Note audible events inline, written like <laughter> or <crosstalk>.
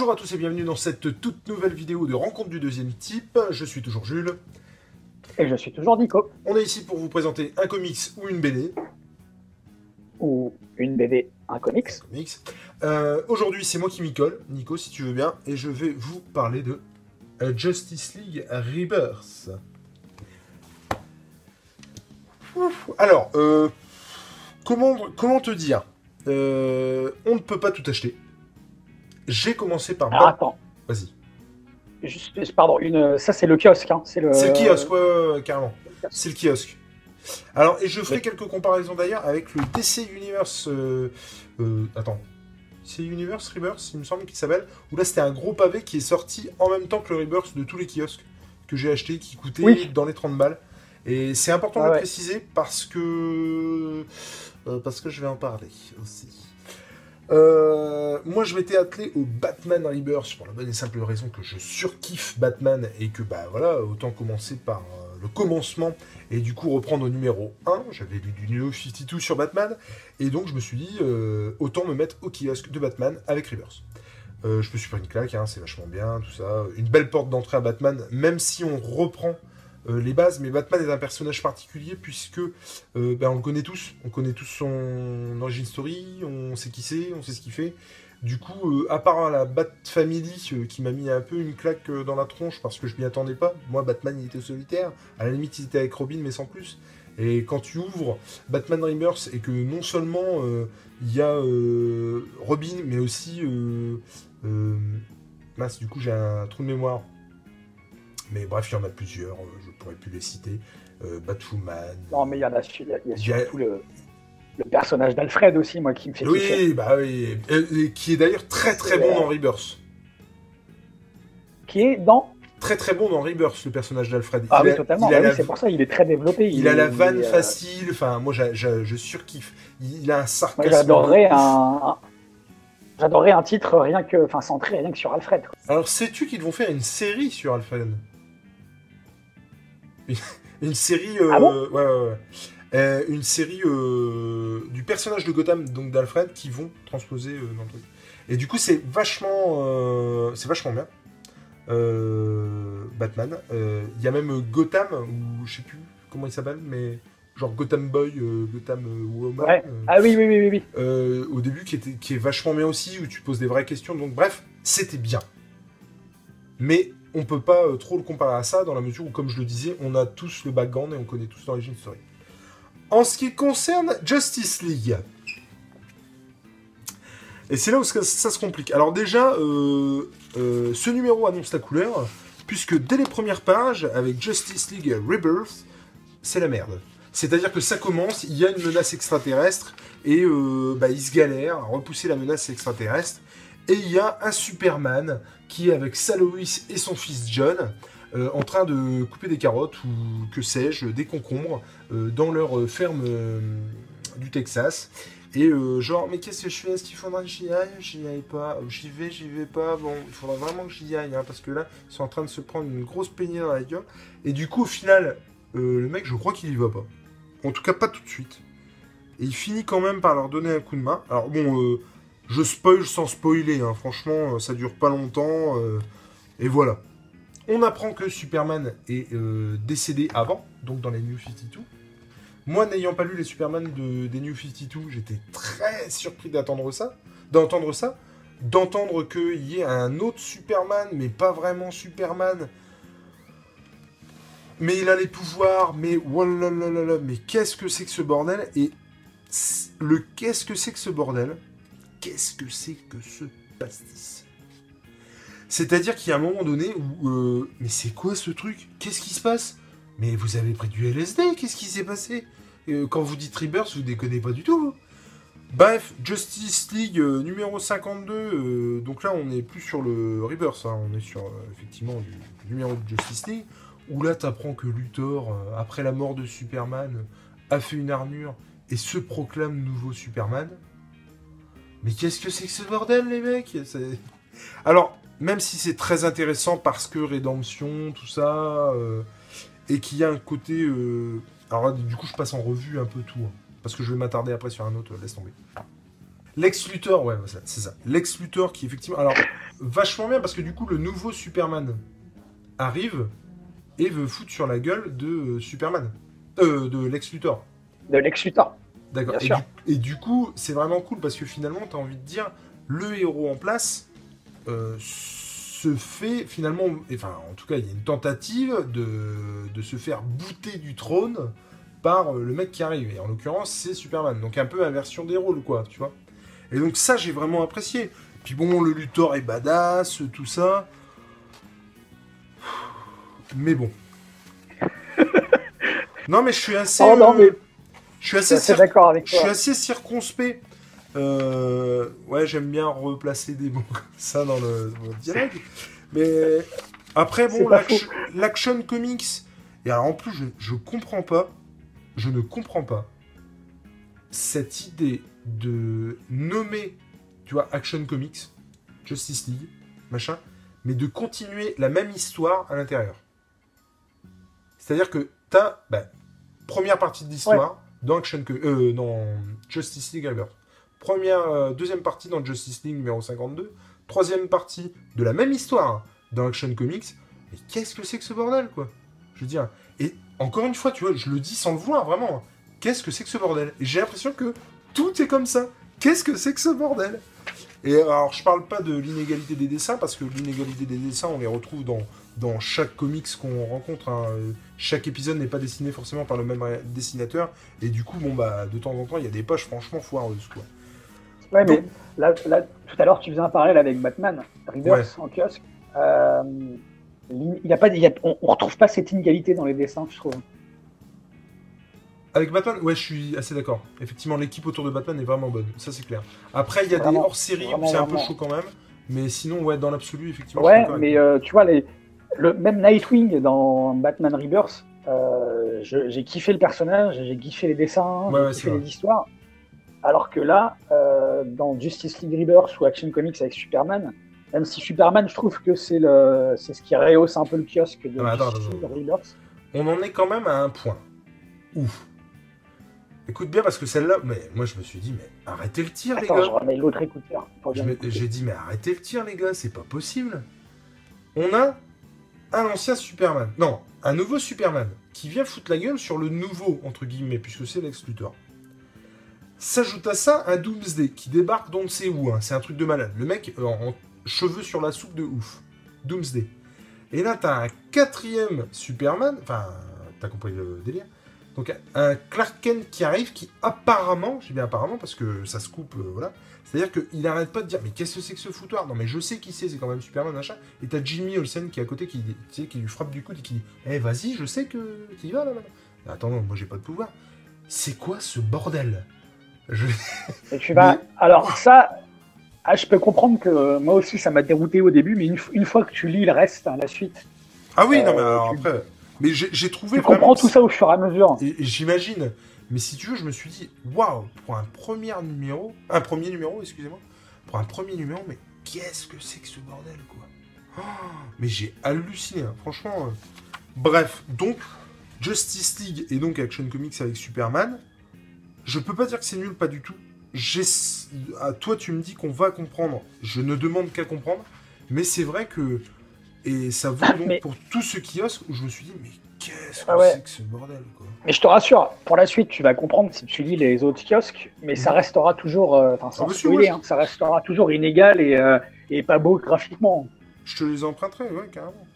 Bonjour à tous et bienvenue dans cette toute nouvelle vidéo de rencontre du deuxième type. Je suis toujours Jules. Et je suis toujours Nico. On est ici pour vous présenter un comics ou une BD. Ou une BD, un comics. comics. Euh, Aujourd'hui, c'est moi qui m'y colle, Nico, si tu veux bien, et je vais vous parler de euh, Justice League Rebirth. Ouf. Alors, euh, comment, comment te dire? Euh, On ne peut pas tout acheter. J'ai commencé par... Alors attends, Vas-y. juste, pardon, une, ça c'est le kiosque. Hein. C'est le, C'est le kiosque, ouais, carrément. C'est le kiosque. Alors, et je ferai quelques comparaisons d'ailleurs avec le DC Universe. euh, euh, attends. DC Universe Rebirth, il me semble qu'il s'appelle. Où là, c'était un gros pavé qui est sorti en même temps que le Rebirth de tous les kiosques que j'ai acheté, qui coûtait Oui. dans les 30 balles. Et c'est important Ah de le ouais. préciser parce que. euh, parce que je vais en parler aussi. Euh, moi, je m'étais attelé au Batman Rebirth pour la bonne et simple raison que je surkiffe Batman et que, bah voilà, autant commencer par euh, le commencement et du coup reprendre au numéro 1. J'avais lu du New 52 sur Batman et donc je me suis dit, euh, autant me mettre au kiosque de Batman avec Rebirth. Je me suis pris une claque, hein, c'est vachement bien, tout ça. Une belle porte d'entrée à Batman, même si on reprend les bases, mais Batman est un personnage particulier puisque euh, ben, on le connaît tous. On connaît tous son origin story, on sait qui c'est, on sait ce qu'il fait. Du coup, euh, à part la Bat Family euh, qui m'a mis un peu une claque euh, dans la tronche parce que je m'y attendais pas. Moi, Batman, il était solitaire. À la limite, il était avec Robin, mais sans plus. Et quand tu ouvres Batman Rebirth et que non seulement euh, il y a euh, Robin, mais aussi. Euh, euh, mince, du coup, j'ai un trou de mémoire. Mais bref, il y en a plusieurs, euh, je pourrais plus les citer. Euh, Batwoman. Non, mais il y en a, il y a, y surtout le, le personnage d'Alfred aussi, moi, qui me fait kiffer. Oui, bah oui. Euh, et qui est d'ailleurs très très bon dans Rebirth. Qui est dans. Très très bon dans Rebirth, le personnage d'Alfred. Ah il oui, a, totalement. Ah oui, la, c'est pour ça, il est très développé. il a la vanne euh, facile, enfin moi je surkiffe. Il a un sarcasme. j'adorerais un. J'adorerais un titre rien que, enfin, centré rien que sur Alfred. Alors sais-tu qu'ils vont faire une série sur Alfred? Une- série... euh, Ah bon ouais, ouais, ouais. Euh, une série euh, du personnage de Gotham, donc d'Alfred, qui vont transposer dans le truc. Et du coup, c'est vachement, c'est vachement bien. Batman. Il y a même Gotham, ou je sais plus comment il s'appelle, mais genre Gotham Boy, euh, Gotham Woman. Ouais. euh, Ah oui, oui, oui, oui. oui. euh, au début qui, était, qui est vachement bien aussi, où tu poses des vraies questions. Donc bref, c'était bien. Mais on peut pas euh, trop le comparer à ça, dans la mesure où, comme je le disais, on a tous le background et on connaît tous l'origine story. En ce qui concerne Justice League, et c'est là où ça, se complique. Alors déjà, euh, euh, ce numéro annonce la couleur, puisque dès les premières pages, avec Justice League Rebirth, c'est la merde. C'est-à-dire que ça commence, il y a une menace extraterrestre, et bah, ils se galèrent à repousser la menace extraterrestre, et il y a un Superman qui est avec sa Lois et son fils John, euh, en train de couper des carottes, ou que sais-je, des concombres, euh, dans leur euh, ferme du Texas. Et genre, mais qu'est-ce que je fais? Est-ce qu'il faudra que j'y aille? J'y aille pas. J'y vais, j'y vais pas. Bon, il faudra vraiment que j'y aille, hein, parce que là, ils sont en train de se prendre une grosse peignée dans la gueule. Et du coup, au final, le mec, je crois qu'il y va pas. En tout cas, pas tout de suite. Et il finit quand même par leur donner un coup de main. Alors bon, je spoil sans spoiler, hein. franchement, euh, ça dure pas longtemps. euh, et voilà. On apprend que Superman est euh, décédé avant, donc dans les New 52. Moi, n'ayant pas lu les Superman de, des New 52, j'étais très surpris d'attendre ça, d'entendre ça, d'entendre qu'il y ait un autre Superman, mais pas vraiment Superman. Mais il a les pouvoirs, mais mais qu'est-ce que c'est que ce bordel? Et le qu'est-ce que c'est que ce bordel? Qu'est-ce que c'est que ce pastis? C'est-à-dire qu'il y a un moment donné où, euh, mais c'est quoi ce truc? Qu'est-ce qui se passe? Mais vous avez pris du LSD Qu'est-ce qui s'est passé? Euh, Quand vous dites Rebirth, vous déconnez pas du tout. vous. Bref, Justice League euh, numéro 52. euh, donc là, on n'est plus sur le Rebirth, hein, on est sur effectivement du, numéro de Justice League. Où là, t'apprends que Luthor, après la mort de Superman, a fait une armure et se proclame nouveau Superman. Mais qu'est-ce que c'est que ce bordel, les mecs Alors, même si c'est très intéressant parce que rédemption, tout ça, euh, et qu'il y a un côté. euh, Alors, du coup, je passe en revue un peu tout, hein, parce que je vais m'attarder après sur un autre, laisse tomber. Lex Luthor, ouais, c'est ça. Lex Luthor qui, effectivement. Alors, vachement bien parce que du coup, le nouveau Superman arrive et veut foutre sur la gueule de euh, Superman. Euh, de Lex Luthor. De Lex Luthor. D'accord. Et, du- et du coup, c'est vraiment cool parce que finalement, tu as envie de dire, le héros en place euh, se fait finalement, enfin, en tout cas, il y a une tentative de, de se faire bouter du trône par euh, le mec qui arrive. Et en l'occurrence, c'est Superman. Donc un peu inversion des rôles, quoi, tu vois. Et donc ça, j'ai vraiment apprécié. Puis bon, le Luthor est badass, tout ça. Mais bon. <laughs> non, mais je suis assez. Oh non, euh, mais Je suis assez, assez cir- d'accord avec je suis assez circonspect. Euh, ouais, j'aime bien replacer des mots <laughs> comme ça dans le, dans le dialogue. Mais après, bon, l'action comics. Et alors en plus, je, je comprends pas. Je ne comprends pas cette idée de nommer, tu vois, Action Comics, Justice League, machin, mais de continuer la même histoire à l'intérieur. C'est-à-dire que t'as, bah, première partie de l'histoire dans Action euh, Justice League Rebirth. Première, euh, deuxième partie dans Justice League numéro 52. Troisième partie de la même histoire dans Action Comics. Mais qu'est-ce que c'est que ce bordel, quoi? Je veux dire. Et encore une fois, tu vois, je le dis sans le voir, vraiment. Qu'est-ce que c'est que ce bordel? J'ai l'impression que tout est comme ça. Qu'est-ce que c'est que ce bordel? Et alors, je parle pas de l'inégalité des dessins, parce que l'inégalité des dessins, on les retrouve dans, dans chaque comics qu'on rencontre. hein. Euh, Chaque épisode n'est pas dessiné forcément par le même dessinateur. Et du coup, bon, bah, de temps en temps, il y a des poches franchement foireuses, quoi. Ouais, mais là, là, tout à l'heure, tu faisais un parallèle avec Batman, Rebirth en kiosque. Euh, il y a pas, il y a- on, on retrouve pas cette inégalité dans les dessins, je trouve. Avec Batman, ouais, je suis assez d'accord. Effectivement, l'équipe autour de Batman est vraiment bonne, ça c'est clair. Après, il y a des hors-séries où c'est un peu chaud quand même. Mais sinon, ouais, dans l'absolu, effectivement. Ouais, mais euh, tu vois, les, le, même Nightwing dans Batman Rebirth, euh, j'ai kiffé le personnage, j'ai kiffé les dessins, Ouais, j'ai kiffé les histoires. Alors que là, euh, dans Justice League Rebirth ou Action Comics avec Superman, même si Superman, je trouve que c'est le, c'est ce qui rehausse un peu le kiosque de Ah, Justice attends, League Rebirth. On en est quand même à un point. Ouf. Écoute bien, parce que celle-là, mais moi je me suis dit, mais arrêtez le tir, les Attends, je gars. remets l'autre écouteur. J'ai dit, mais arrêtez le tir, les gars, c'est pas possible. On a un ancien Superman. Non, un nouveau Superman qui vient foutre la gueule sur le nouveau, entre guillemets, puisque c'est Lex. S'ajoute à ça un Doomsday qui débarque d'on ne sait où. hein. C'est un truc de malade. Le mec euh, en cheveux sur la soupe de ouf. Doomsday. Et là, t'as un quatrième Superman. Enfin, t'as compris le délire. Donc, un Clark Kent qui arrive, qui apparemment, j'ai bien apparemment parce que ça se coupe, euh, voilà. C'est-à-dire qu'il arrête pas de dire, mais qu'est-ce que c'est que ce foutoir? Non, mais je sais qui c'est, c'est quand même Superman, machin. Et t'as Jimmy Olsen qui est à côté, qui, tu sais, qui lui frappe du coude et qui dit, eh, vas-y, je sais que tu y vas là, maintenant. Attends, non, moi j'ai pas de pouvoir. C'est quoi ce bordel? Je- Et tu vas. Mais- Alors, ça, ah, je peux comprendre que euh, moi aussi, ça m'a dérouté au début, mais une, fois que tu lis le reste, hein, la suite, Ah oui, non, Euh, mais alors tu- après. Mais j'ai trouvé tu comprends tout ça au fur et à mesure. J'imagine. Mais si tu veux, je me suis dit, waouh, pour un premier numéro, un premier numéro, excusez-moi, pour un premier numéro, mais qu'est-ce que c'est que ce bordel, quoi? Oh, Mais j'ai halluciné, hein, franchement. euh. Bref, donc, Justice League et donc Action Comics avec Superman, je peux pas dire que c'est nul, pas du tout. J'ai, à toi, tu me dis qu'on va comprendre. Je ne demande qu'à comprendre, mais c'est vrai que et ça vaut donc Mais- pour tous ceux kiosques où je me suis dit, mais qu'est-ce que Ah ouais. c'est que ce bordel, quoi Mais je te rassure, pour la suite, tu vas comprendre si tu lis les autres kiosques, mais ça restera toujours, euh, enfin, sans Ah, spoiler, hein, ça restera toujours inégal et, euh, et pas beau graphiquement. Je te les emprunterai, ouais, carrément.